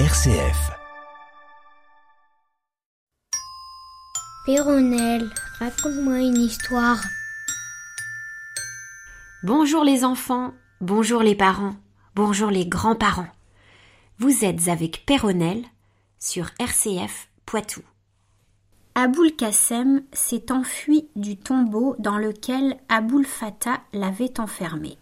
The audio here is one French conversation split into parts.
RCF. Péronnelle, raconte-moi une histoire. Bonjour les enfants, bonjour les parents, bonjour les grands-parents. Vous êtes avec Péronnelle sur RCF Poitou. Aboul Kassem s'est enfui du tombeau dans lequel Aboul Fatah l'avait enfermé.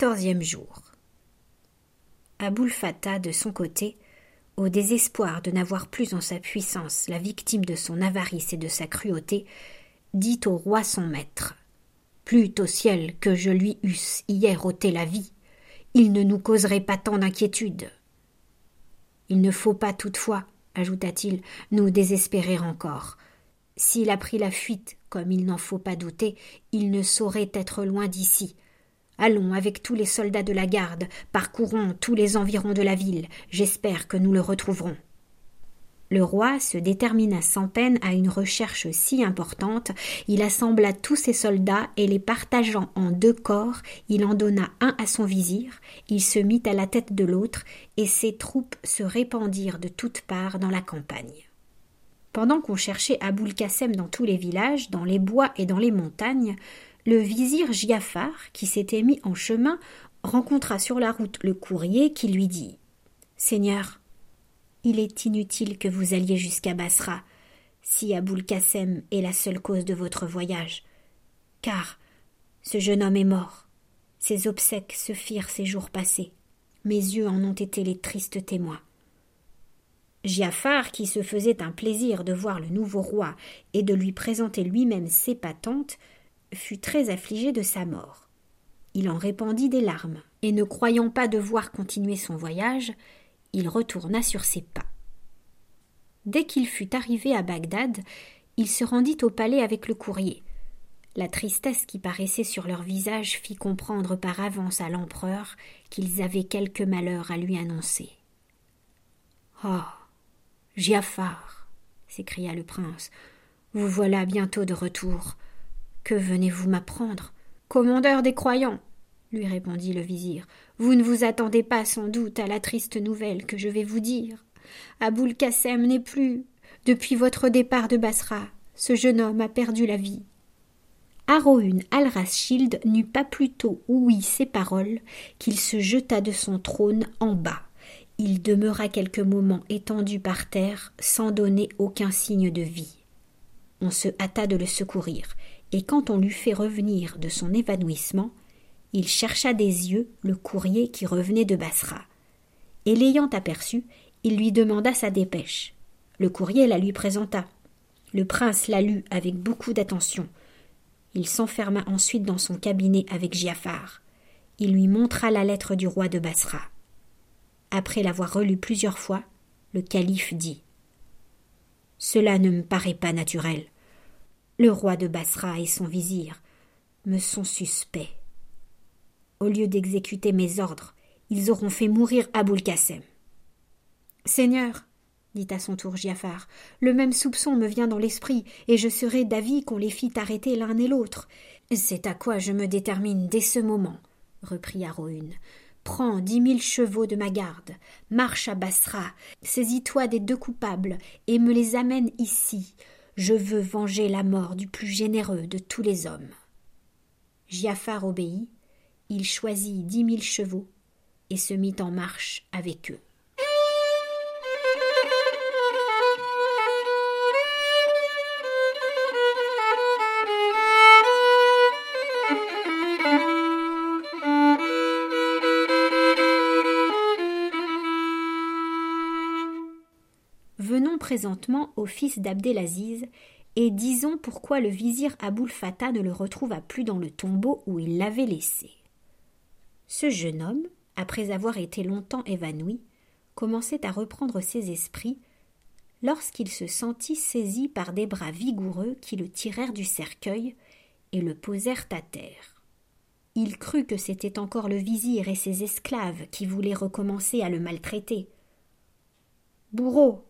Quatorzième jour. Aboul Fatah, de son côté, au désespoir de n'avoir plus en sa puissance la victime de son avarice et de sa cruauté, dit au roi son maître. Plût au ciel que je lui eusse hier ôté la vie, il ne nous causerait pas tant d'inquiétude. Il ne faut pas toutefois, ajouta-t-il, nous désespérer encore. S'il a pris la fuite, comme il n'en faut pas douter, il ne saurait être loin d'ici. Allons avec tous les soldats de la garde, parcourons tous les environs de la ville, j'espère que nous le retrouverons. Le roi se détermina sans peine à une recherche si importante, il assembla tous ses soldats et les partageant en deux corps, il en donna un à son vizir, il se mit à la tête de l'autre, et ses troupes se répandirent de toutes parts dans la campagne. Pendant qu'on cherchait Aboul Kassem dans tous les villages, dans les bois et dans les montagnes, le vizir Giafar, qui s'était mis en chemin, rencontra sur la route le courrier qui lui dit Seigneur, il est inutile que vous alliez jusqu'à Basra, si Aboul Kassem est la seule cause de votre voyage, car ce jeune homme est mort. Ses obsèques se firent ces jours passés. Mes yeux en ont été les tristes témoins. Giafar, qui se faisait un plaisir de voir le nouveau roi et de lui présenter lui-même ses patentes, fut très affligé de sa mort. Il en répandit des larmes, et ne croyant pas devoir continuer son voyage, il retourna sur ses pas. Dès qu'il fut arrivé à Bagdad, il se rendit au palais avec le courrier. La tristesse qui paraissait sur leur visage fit comprendre par avance à l'empereur qu'ils avaient quelque malheur à lui annoncer. Oh. Giafar. s'écria le prince. Vous voilà bientôt de retour. Que venez-vous m'apprendre? Commandeur des croyants, lui répondit le vizir, vous ne vous attendez pas sans doute à la triste nouvelle que je vais vous dire. Aboul Kassem n'est plus. Depuis votre départ de Basra, ce jeune homme a perdu la vie. Haroun al-Rashid n'eut pas plus tôt ouï ces paroles qu'il se jeta de son trône en bas. Il demeura quelques moments étendu par terre sans donner aucun signe de vie. On se hâta de le secourir et quand on l'eut fait revenir de son évanouissement, il chercha des yeux le courrier qui revenait de Bassra. Et l'ayant aperçu, il lui demanda sa dépêche. Le courrier la lui présenta. Le prince la lut avec beaucoup d'attention. Il s'enferma ensuite dans son cabinet avec Giafar. Il lui montra la lettre du roi de Bassra. Après l'avoir relue plusieurs fois, le calife dit Cela ne me paraît pas naturel. Le roi de Bassra et son vizir me sont suspects. Au lieu d'exécuter mes ordres, ils auront fait mourir Aboul Kassem. Seigneur, dit à son tour Giafar, le même soupçon me vient dans l'esprit, et je serai d'avis qu'on les fit arrêter l'un et l'autre. C'est à quoi je me détermine dès ce moment, reprit Aroun. Prends dix mille chevaux de ma garde, marche à Bassra, saisis-toi des deux coupables, et me les amène ici. Je veux venger la mort du plus généreux de tous les hommes. Giafar obéit, il choisit dix mille chevaux et se mit en marche avec eux. Présentement au fils d'Abdelaziz et disons pourquoi le vizir Aboul Fatah ne le retrouva plus dans le tombeau où il l'avait laissé. Ce jeune homme, après avoir été longtemps évanoui, commençait à reprendre ses esprits lorsqu'il se sentit saisi par des bras vigoureux qui le tirèrent du cercueil et le posèrent à terre. Il crut que c'était encore le vizir et ses esclaves qui voulaient recommencer à le maltraiter. Bourreau,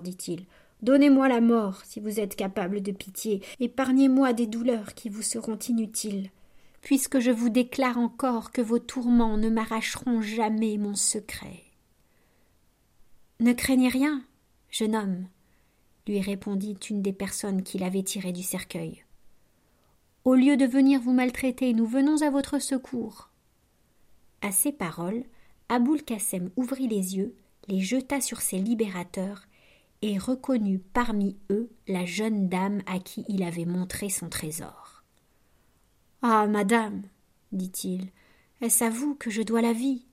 dit-il, donnez-moi la mort si vous êtes capable de pitié, épargnez-moi des douleurs qui vous seront inutiles, puisque je vous déclare encore que vos tourments ne m'arracheront jamais mon secret. Ne craignez rien, jeune homme, lui répondit une des personnes qui l'avaient tiré du cercueil. Au lieu de venir vous maltraiter, nous venons à votre secours. À ces paroles, Aboul Kassem ouvrit les yeux, les jeta sur ses libérateurs et reconnut parmi eux la jeune dame à qui il avait montré son trésor. Ah, madame, dit-il, est-ce à vous que je dois la vie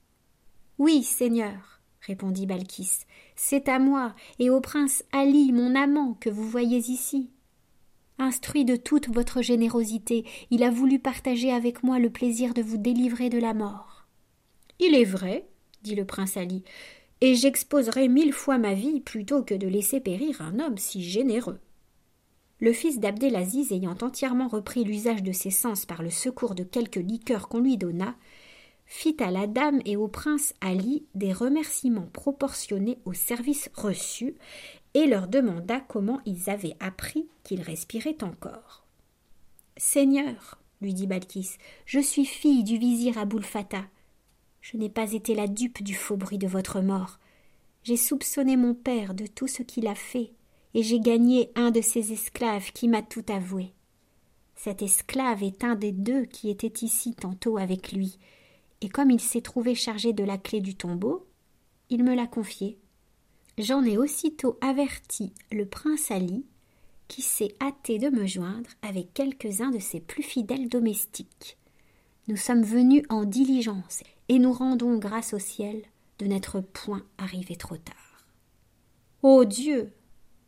Oui, seigneur, répondit Balkis, c'est à moi et au prince Ali, mon amant, que vous voyez ici. Instruit de toute votre générosité, il a voulu partager avec moi le plaisir de vous délivrer de la mort. Il est vrai, dit le prince Ali, et j'exposerai mille fois ma vie plutôt que de laisser périr un homme si généreux. Le fils d'Abdelaziz ayant entièrement repris l'usage de ses sens par le secours de quelques liqueurs qu'on lui donna, fit à la dame et au prince Ali des remerciements proportionnés au service reçu et leur demanda comment ils avaient appris qu'il respirait encore. Seigneur, lui dit Balkis, je suis fille du vizir Aboul Fatah. Je n'ai pas été la dupe du faux bruit de votre mort. J'ai soupçonné mon père de tout ce qu'il a fait, et j'ai gagné un de ses esclaves qui m'a tout avoué. Cet esclave est un des deux qui étaient ici tantôt avec lui, et comme il s'est trouvé chargé de la clé du tombeau, il me l'a confié. J'en ai aussitôt averti le prince Ali, qui s'est hâté de me joindre avec quelques-uns de ses plus fidèles domestiques. Nous sommes venus en diligence, et nous rendons grâce au ciel de n'être point arrivés trop tard. Ô Dieu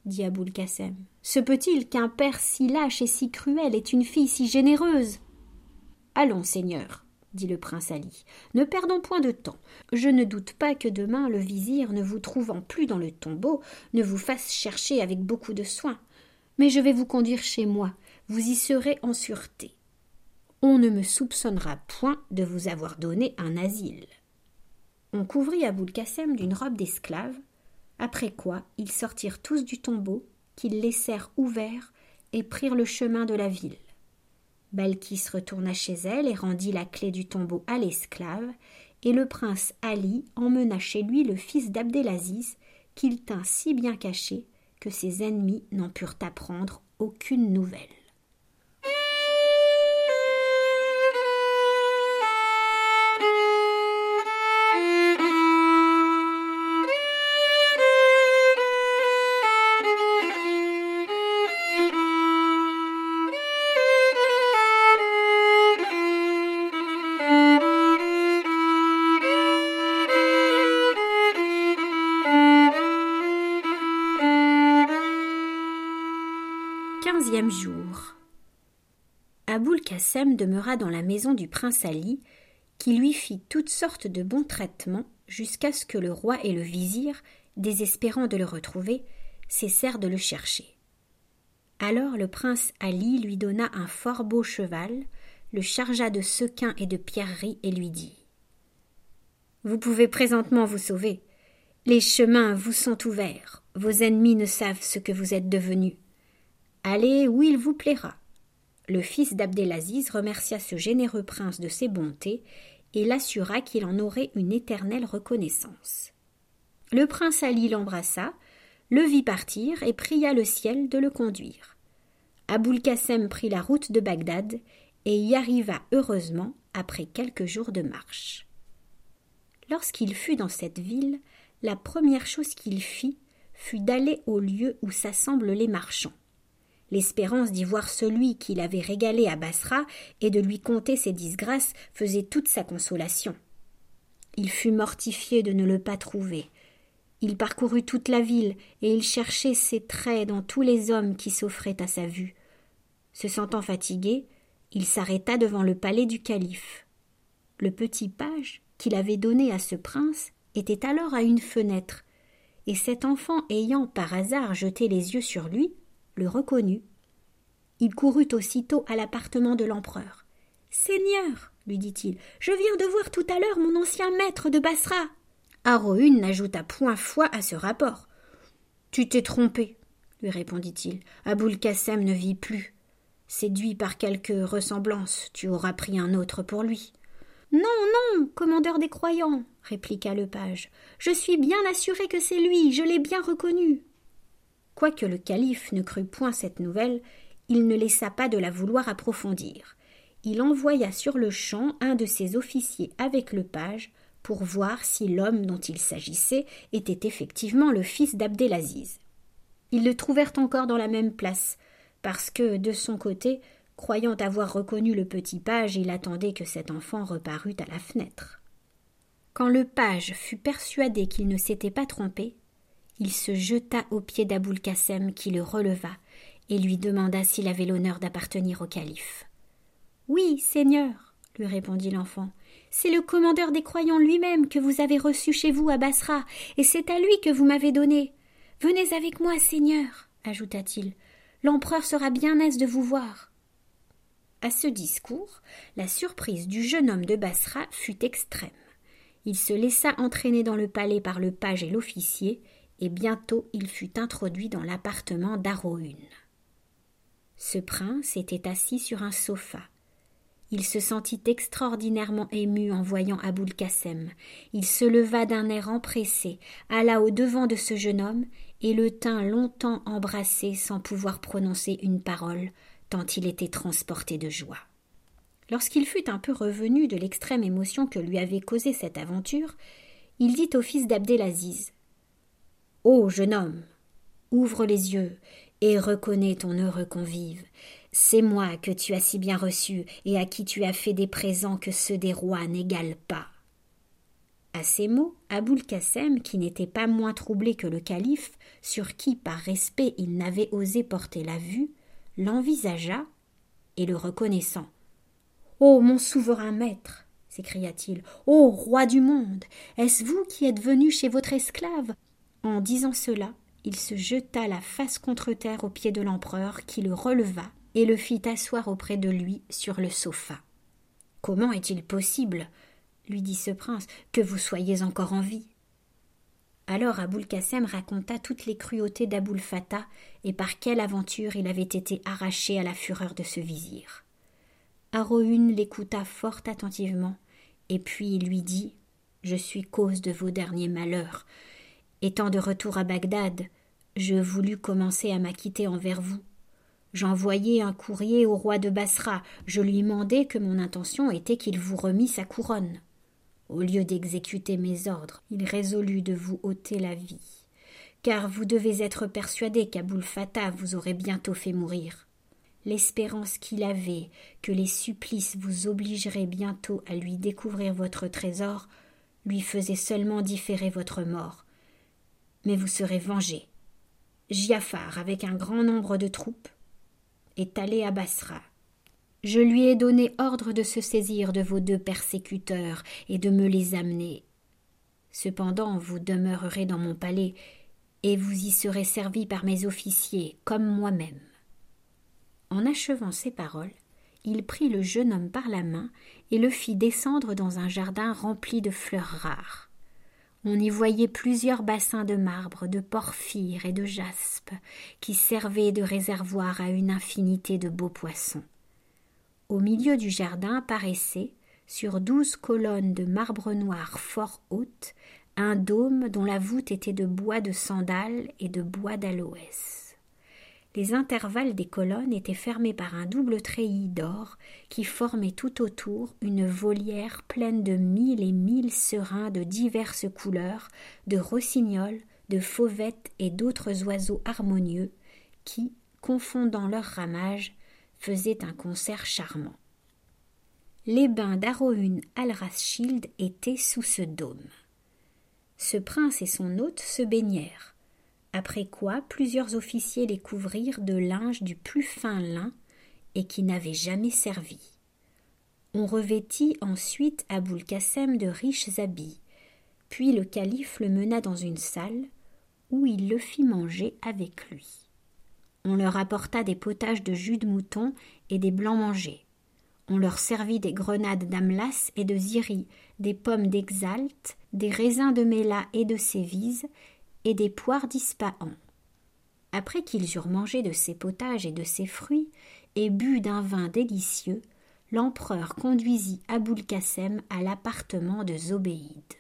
dit Aboul Kassem, se peut-il qu'un père si lâche et si cruel ait une fille si généreuse? Allons, Seigneur, dit le prince Ali. Ne perdons point de temps. Je ne doute pas que demain le vizir, ne vous trouvant plus dans le tombeau, ne vous fasse chercher avec beaucoup de soin. Mais je vais vous conduire chez moi. Vous y serez en sûreté. On ne me soupçonnera point de vous avoir donné un asile. On couvrit Aboul Kassem d'une robe d'esclave, après quoi ils sortirent tous du tombeau, qu'ils laissèrent ouvert, et prirent le chemin de la ville. Balkis retourna chez elle et rendit la clé du tombeau à l'esclave, et le prince Ali emmena chez lui le fils d'Abdelaziz, qu'il tint si bien caché que ses ennemis n'en purent apprendre aucune nouvelle. Jour. Aboul Kassem demeura dans la maison du prince Ali, qui lui fit toutes sortes de bons traitements jusqu'à ce que le roi et le vizir, désespérant de le retrouver, cessèrent de le chercher. Alors le prince Ali lui donna un fort beau cheval, le chargea de sequins et de pierreries et lui dit Vous pouvez présentement vous sauver. Les chemins vous sont ouverts. Vos ennemis ne savent ce que vous êtes devenus. Allez où il vous plaira. Le fils d'Abdelaziz remercia ce généreux prince de ses bontés et l'assura qu'il en aurait une éternelle reconnaissance. Le prince Ali l'embrassa, le vit partir et pria le ciel de le conduire. Aboul Kassem prit la route de Bagdad et y arriva heureusement après quelques jours de marche. Lorsqu'il fut dans cette ville, la première chose qu'il fit fut d'aller au lieu où s'assemblent les marchands l'espérance d'y voir celui qui l'avait régalé à Bassra et de lui conter ses disgrâces faisait toute sa consolation. Il fut mortifié de ne le pas trouver. Il parcourut toute la ville, et il cherchait ses traits dans tous les hommes qui s'offraient à sa vue. Se sentant fatigué, il s'arrêta devant le palais du calife. Le petit page qu'il avait donné à ce prince était alors à une fenêtre, et cet enfant ayant par hasard jeté les yeux sur lui, le reconnut. Il courut aussitôt à l'appartement de l'empereur. Seigneur, lui dit-il. Je viens de voir tout à l'heure mon ancien maître de Bassra. Aroun n'ajouta point foi à ce rapport. Tu t'es trompé, lui répondit-il. Aboul Kassem ne vit plus. Séduit par quelque ressemblance, tu auras pris un autre pour lui. Non, non, commandeur des croyants, répliqua le page. Je suis bien assuré que c'est lui, je l'ai bien reconnu. Quoique le calife ne crût point cette nouvelle, il ne laissa pas de la vouloir approfondir. Il envoya sur le champ un de ses officiers avec le page pour voir si l'homme dont il s'agissait était effectivement le fils d'Abdelaziz. Ils le trouvèrent encore dans la même place, parce que, de son côté, croyant avoir reconnu le petit page, il attendait que cet enfant reparût à la fenêtre. Quand le page fut persuadé qu'il ne s'était pas trompé, il se jeta aux pieds d'Aboul Kassem qui le releva et lui demanda s'il avait l'honneur d'appartenir au calife. Oui, Seigneur, lui répondit l'enfant. C'est le commandeur des croyants lui-même que vous avez reçu chez vous à Bassra, et c'est à lui que vous m'avez donné. Venez avec moi, Seigneur, ajouta-t-il. L'empereur sera bien aise de vous voir. À ce discours, la surprise du jeune homme de Bassra fut extrême. Il se laissa entraîner dans le palais par le page et l'officier, et bientôt il fut introduit dans l'appartement d'Aroun. Ce prince était assis sur un sofa. Il se sentit extraordinairement ému en voyant Aboul Kassem. Il se leva d'un air empressé, alla au devant de ce jeune homme et le tint longtemps embrassé sans pouvoir prononcer une parole, tant il était transporté de joie. Lorsqu'il fut un peu revenu de l'extrême émotion que lui avait causée cette aventure, il dit au fils d'Abdelaziz Ô jeune homme, ouvre les yeux et reconnais ton heureux convive. C'est moi que tu as si bien reçu et à qui tu as fait des présents que ceux des rois n'égalent pas. À ces mots, Aboul Kassem, qui n'était pas moins troublé que le calife, sur qui par respect il n'avait osé porter la vue, l'envisagea et le reconnaissant. Ô mon souverain maître s'écria-t-il. Ô roi du monde Est-ce vous qui êtes venu chez votre esclave En disant cela, il se jeta la face contre terre aux pieds de l'empereur, qui le releva et le fit asseoir auprès de lui sur le sofa. Comment est-il possible, lui dit ce prince, que vous soyez encore en vie? Alors Aboul Kassem raconta toutes les cruautés d'Aboul Fatah et par quelle aventure il avait été arraché à la fureur de ce vizir. Aroun l'écouta fort attentivement, et puis il lui dit Je suis cause de vos derniers malheurs. Étant de retour à Bagdad, je voulus commencer à m'acquitter envers vous. J'envoyai un courrier au roi de Bassra. Je lui mandai que mon intention était qu'il vous remît sa couronne. Au lieu d'exécuter mes ordres, il résolut de vous ôter la vie. Car vous devez être persuadé qu'Aboul Fatah vous aurait bientôt fait mourir. L'espérance qu'il avait que les supplices vous obligeraient bientôt à lui découvrir votre trésor lui faisait seulement différer votre mort mais vous serez vengé. Giafar, avec un grand nombre de troupes, est allé à Bassra. Je lui ai donné ordre de se saisir de vos deux persécuteurs et de me les amener. Cependant, vous demeurerez dans mon palais, et vous y serez servi par mes officiers, comme moi-même. En achevant ces paroles, il prit le jeune homme par la main et le fit descendre dans un jardin rempli de fleurs rares. On y voyait plusieurs bassins de marbre, de porphyre et de jaspe, qui servaient de réservoir à une infinité de beaux poissons. Au milieu du jardin paraissait, sur douze colonnes de marbre noir fort hautes, un dôme dont la voûte était de bois de sandal et de bois d'aloès. Les intervalles des colonnes étaient fermés par un double treillis d'or qui formait tout autour une volière pleine de mille et mille serins de diverses couleurs, de rossignols, de fauvettes et d'autres oiseaux harmonieux qui, confondant leurs ramages, faisaient un concert charmant. Les bains d'Aroun al-Raschild étaient sous ce dôme. Ce prince et son hôte se baignèrent après quoi plusieurs officiers les couvrirent de linge du plus fin lin et qui n'avait jamais servi. On revêtit ensuite Aboul Kassem de riches habits, puis le calife le mena dans une salle où il le fit manger avec lui. On leur apporta des potages de jus de mouton et des blancs mangés. On leur servit des grenades d'Amlas et de Ziri, des pommes d'Exalte, des raisins de Méla et de Sévise, et des poires d'Ispahan. Après qu'ils eurent mangé de ces potages et de ces fruits, et bu d'un vin délicieux, l'empereur conduisit Aboulkassem à l'appartement de Zobéide.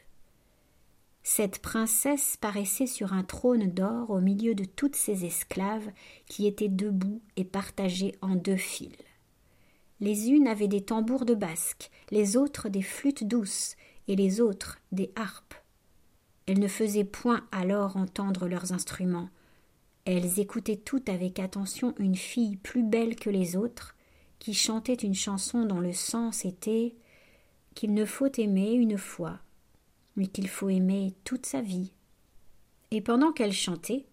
Cette princesse paraissait sur un trône d'or au milieu de toutes ses esclaves qui étaient debout et partagées en deux files. Les unes avaient des tambours de basque, les autres des flûtes douces, et les autres des harpes. Elles ne faisaient point alors entendre leurs instruments. Elles écoutaient toutes avec attention une fille plus belle que les autres, qui chantait une chanson dont le sens était qu'il ne faut aimer une fois, mais qu'il faut aimer toute sa vie. Et pendant qu'elle chantait,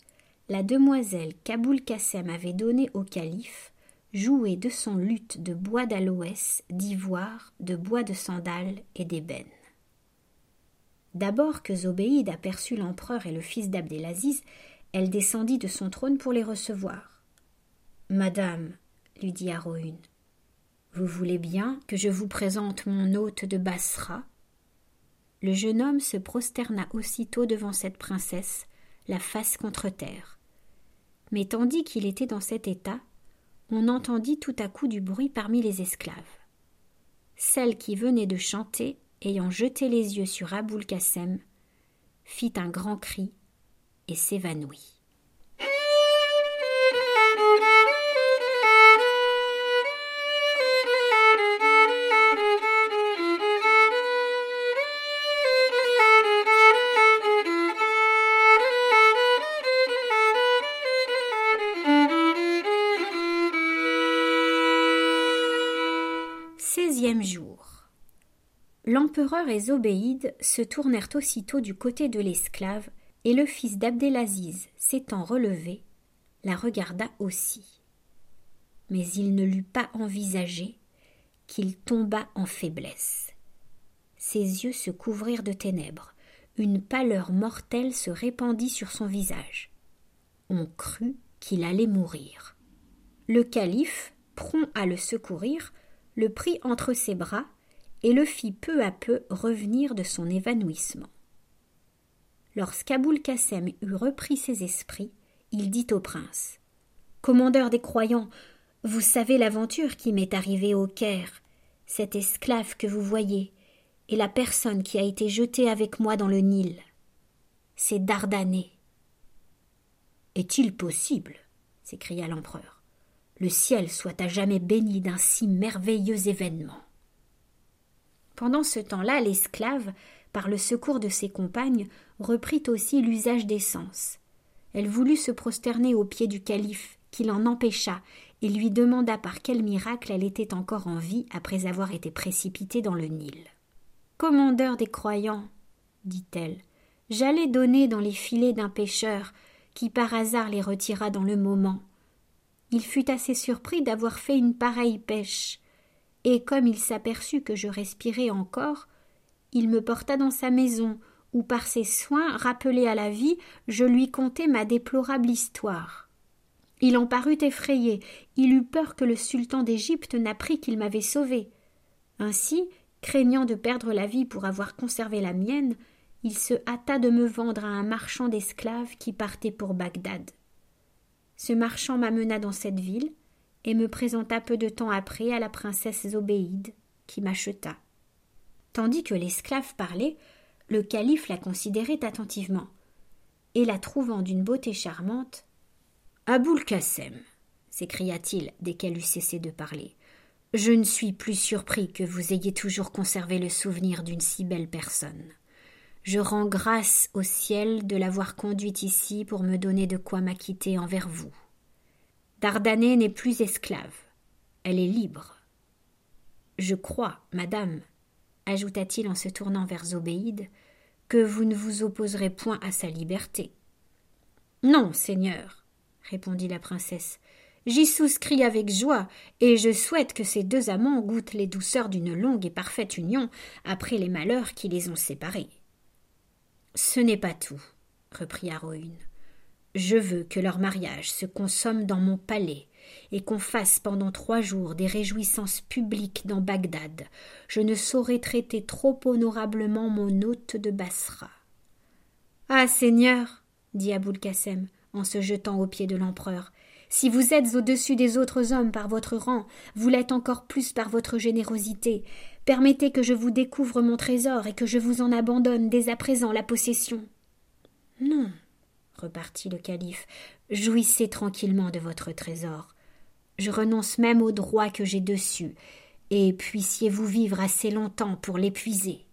la demoiselle qu'Aboul Kassem avait donnée au calife jouait de son luth de bois d'aloès, d'ivoire, de bois de sandal et d'ébène. D'abord que Zobéide aperçut l'empereur et le fils d'Abdelaziz, elle descendit de son trône pour les recevoir. Madame, lui dit Aroun, vous voulez bien que je vous présente mon hôte de Bassra Le jeune homme se prosterna aussitôt devant cette princesse, la face contre terre. Mais tandis qu'il était dans cet état, on entendit tout à coup du bruit parmi les esclaves. Celle qui venait de chanter, ayant jeté les yeux sur Aboul Kassem, fit un grand cri et s'évanouit. L'empereur et Zobéide se tournèrent aussitôt du côté de l'esclave, et le fils d'Abdelaziz, s'étant relevé, la regarda aussi. Mais il ne l'eut pas envisagé qu'il tomba en faiblesse. Ses yeux se couvrirent de ténèbres, une pâleur mortelle se répandit sur son visage. On crut qu'il allait mourir. Le calife, prompt à le secourir, le prit entre ses bras et le fit peu à peu revenir de son évanouissement. Lorsqu'Aboul Kassem eut repris ses esprits, il dit au prince Commandeur des croyants, vous savez l'aventure qui m'est arrivée au Caire, cet esclave que vous voyez, et la personne qui a été jetée avec moi dans le Nil. C'est Dardanée. Est-il possible s'écria l'empereur le ciel soit à jamais béni d'un si merveilleux événement? Pendant ce temps-là, l'esclave, par le secours de ses compagnes, reprit aussi l'usage des sens. Elle voulut se prosterner aux pieds du calife, qui l'en empêcha, et lui demanda par quel miracle elle était encore en vie après avoir été précipitée dans le Nil. Commandeur des croyants, dit-elle, j'allais donner dans les filets d'un pêcheur, qui par hasard les retira dans le moment. Il fut assez surpris d'avoir fait une pareille pêche, et comme il s'aperçut que je respirais encore, il me porta dans sa maison, où par ses soins, rappelé à la vie, je lui contai ma déplorable histoire. Il en parut effrayé, il eut peur que le sultan d'Égypte n'apprît qu'il m'avait sauvé. Ainsi, craignant de perdre la vie pour avoir conservé la mienne, il se hâta de me vendre à un marchand d'esclaves qui partait pour Bagdad. Ce marchand m'amena dans cette ville et me présenta peu de temps après à la princesse Zobéide, qui m'acheta. Tandis que l'esclave parlait, le calife la considérait attentivement, et la trouvant d'une beauté charmante, Aboul Kassem, s'écria-t-il dès qu'elle eut cessé de parler, je ne suis plus surpris que vous ayez toujours conservé le souvenir d'une si belle personne. Je rends grâce au ciel de l'avoir conduite ici pour me donner de quoi m'acquitter envers vous. Dardanée n'est plus esclave, elle est libre. Je crois, madame, ajouta-t-il en se tournant vers Zobéide, que vous ne vous opposerez point à sa liberté. Non, seigneur, répondit la princesse. J'y souscris avec joie, et je souhaite que ces deux amants goûtent les douceurs d'une longue et parfaite union après les malheurs qui les ont séparés. Ce n'est pas tout, reprit Aroun. Je veux que leur mariage se consomme dans mon palais, et qu'on fasse pendant trois jours des réjouissances publiques dans Bagdad, je ne saurais traiter trop honorablement mon hôte de Bassra. Ah. Seigneur, dit Aboul Kassem, en se jetant aux pieds de l'empereur, si vous êtes au-dessus des autres hommes par votre rang, vous l'êtes encore plus par votre générosité. Permettez que je vous découvre mon trésor et que je vous en abandonne dès à présent la possession. Non, repartit le calife, jouissez tranquillement de votre trésor. Je renonce même au droit que j'ai dessus, et puissiez-vous vivre assez longtemps pour l'épuiser.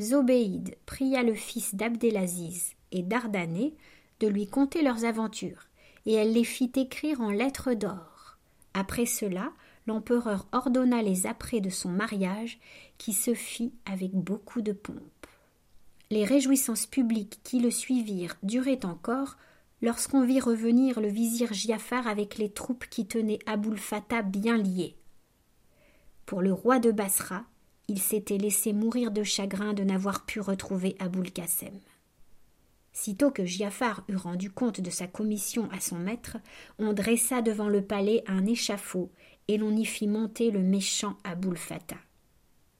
Zobéide pria le fils d'Abdelaziz et d'Ardané de lui conter leurs aventures et elle les fit écrire en lettres d'or. Après cela, l'empereur ordonna les apprêts de son mariage, qui se fit avec beaucoup de pompe. Les réjouissances publiques qui le suivirent duraient encore lorsqu'on vit revenir le vizir Giafar avec les troupes qui tenaient Aboul Fatah bien liées. Pour le roi de Bassra, il s'était laissé mourir de chagrin de n'avoir pu retrouver Aboul Kassem. Sitôt que Giafar eut rendu compte de sa commission à son maître, on dressa devant le palais un échafaud, et l'on y fit monter le méchant Aboul Fatah.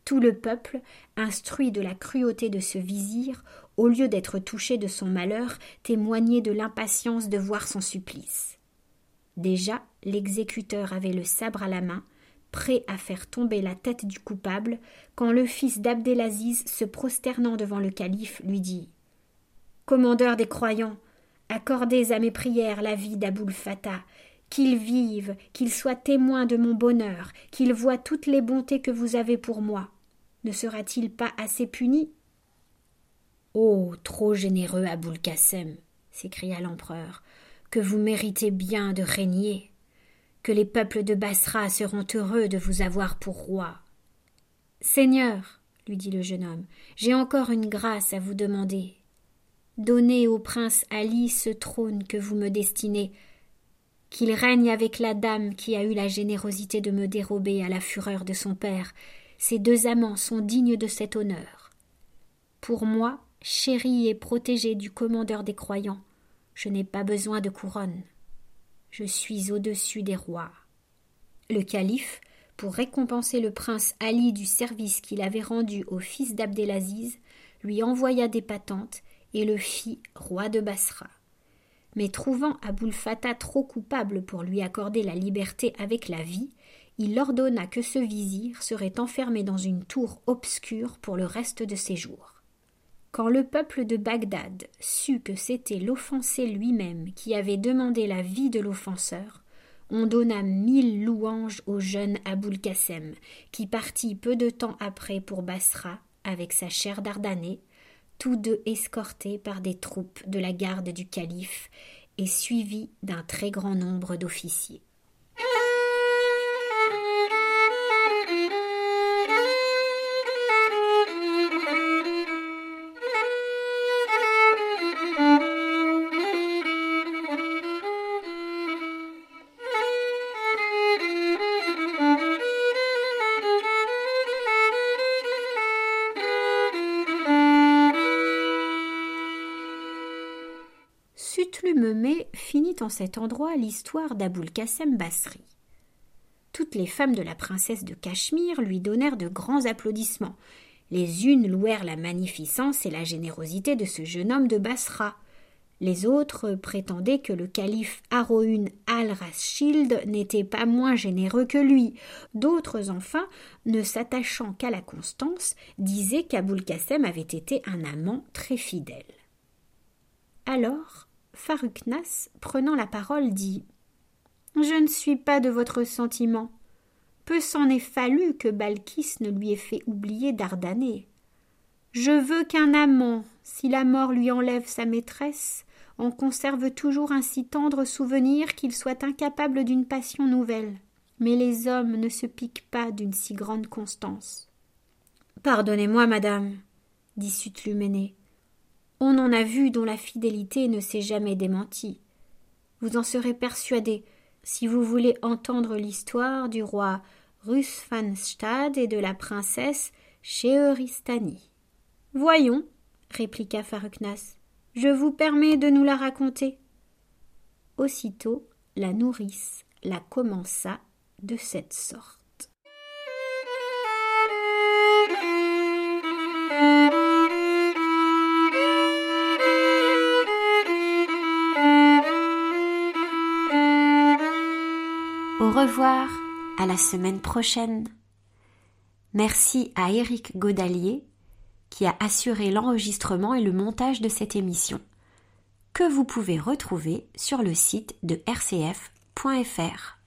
Tout le peuple, instruit de la cruauté de ce vizir, au lieu d'être touché de son malheur, témoignait de l'impatience de voir son supplice. Déjà, l'exécuteur avait le sabre à la main, prêt à faire tomber la tête du coupable, quand le fils d'Abdelaziz, se prosternant devant le calife, lui dit Commandeur des croyants, accordez à mes prières la vie d'Aboul Fatah, qu'il vive, qu'il soit témoin de mon bonheur, qu'il voie toutes les bontés que vous avez pour moi. Ne sera-t-il pas assez puni? Oh, trop généreux Aboul Kassem, s'écria l'empereur, que vous méritez bien de régner, que les peuples de Bassra seront heureux de vous avoir pour roi. Seigneur, lui dit le jeune homme, j'ai encore une grâce à vous demander. Donnez au prince Ali ce trône que vous me destinez, qu'il règne avec la dame qui a eu la générosité de me dérober à la fureur de son père. Ces deux amants sont dignes de cet honneur. Pour moi, chéri et protégé du commandeur des croyants, je n'ai pas besoin de couronne. Je suis au-dessus des rois. Le calife, pour récompenser le prince Ali du service qu'il avait rendu au fils d'Abdelaziz, lui envoya des patentes et le fit roi de Bassra. Mais trouvant Aboul Fatah trop coupable pour lui accorder la liberté avec la vie, il ordonna que ce vizir serait enfermé dans une tour obscure pour le reste de ses jours. Quand le peuple de Bagdad sut que c'était l'offensé lui-même qui avait demandé la vie de l'offenseur, on donna mille louanges au jeune Aboul Kassem, qui partit peu de temps après pour Bassra avec sa chère Dardanée tous deux escortés par des troupes de la garde du calife et suivis d'un très grand nombre d'officiers. Cet endroit l'histoire d'Aboul Kassem Basri. Toutes les femmes de la princesse de Cachemire lui donnèrent de grands applaudissements. Les unes louèrent la magnificence et la générosité de ce jeune homme de Basra. Les autres prétendaient que le calife Haroun al-Rashid n'était pas moins généreux que lui. D'autres, enfin, ne s'attachant qu'à la constance, disaient qu'Aboul Kassem avait été un amant très fidèle. Alors, Faruknas, prenant la parole, dit Je ne suis pas de votre sentiment. Peu s'en est fallu que Balkis ne lui ait fait oublier Dardanée. Je veux qu'un amant, si la mort lui enlève sa maîtresse, en conserve toujours un si tendre souvenir qu'il soit incapable d'une passion nouvelle. Mais les hommes ne se piquent pas d'une si grande constance. Pardonnez-moi, madame, dit Sutluméné. On en a vu dont la fidélité ne s'est jamais démentie. Vous en serez persuadé si vous voulez entendre l'histoire du roi Rusfanstad et de la princesse Scheheristani. Voyons, répliqua Faruknas, je vous permets de nous la raconter. Aussitôt, la nourrice la commença de cette sorte. Revoir, à la semaine prochaine. Merci à Éric Godalier qui a assuré l'enregistrement et le montage de cette émission, que vous pouvez retrouver sur le site de rcf.fr.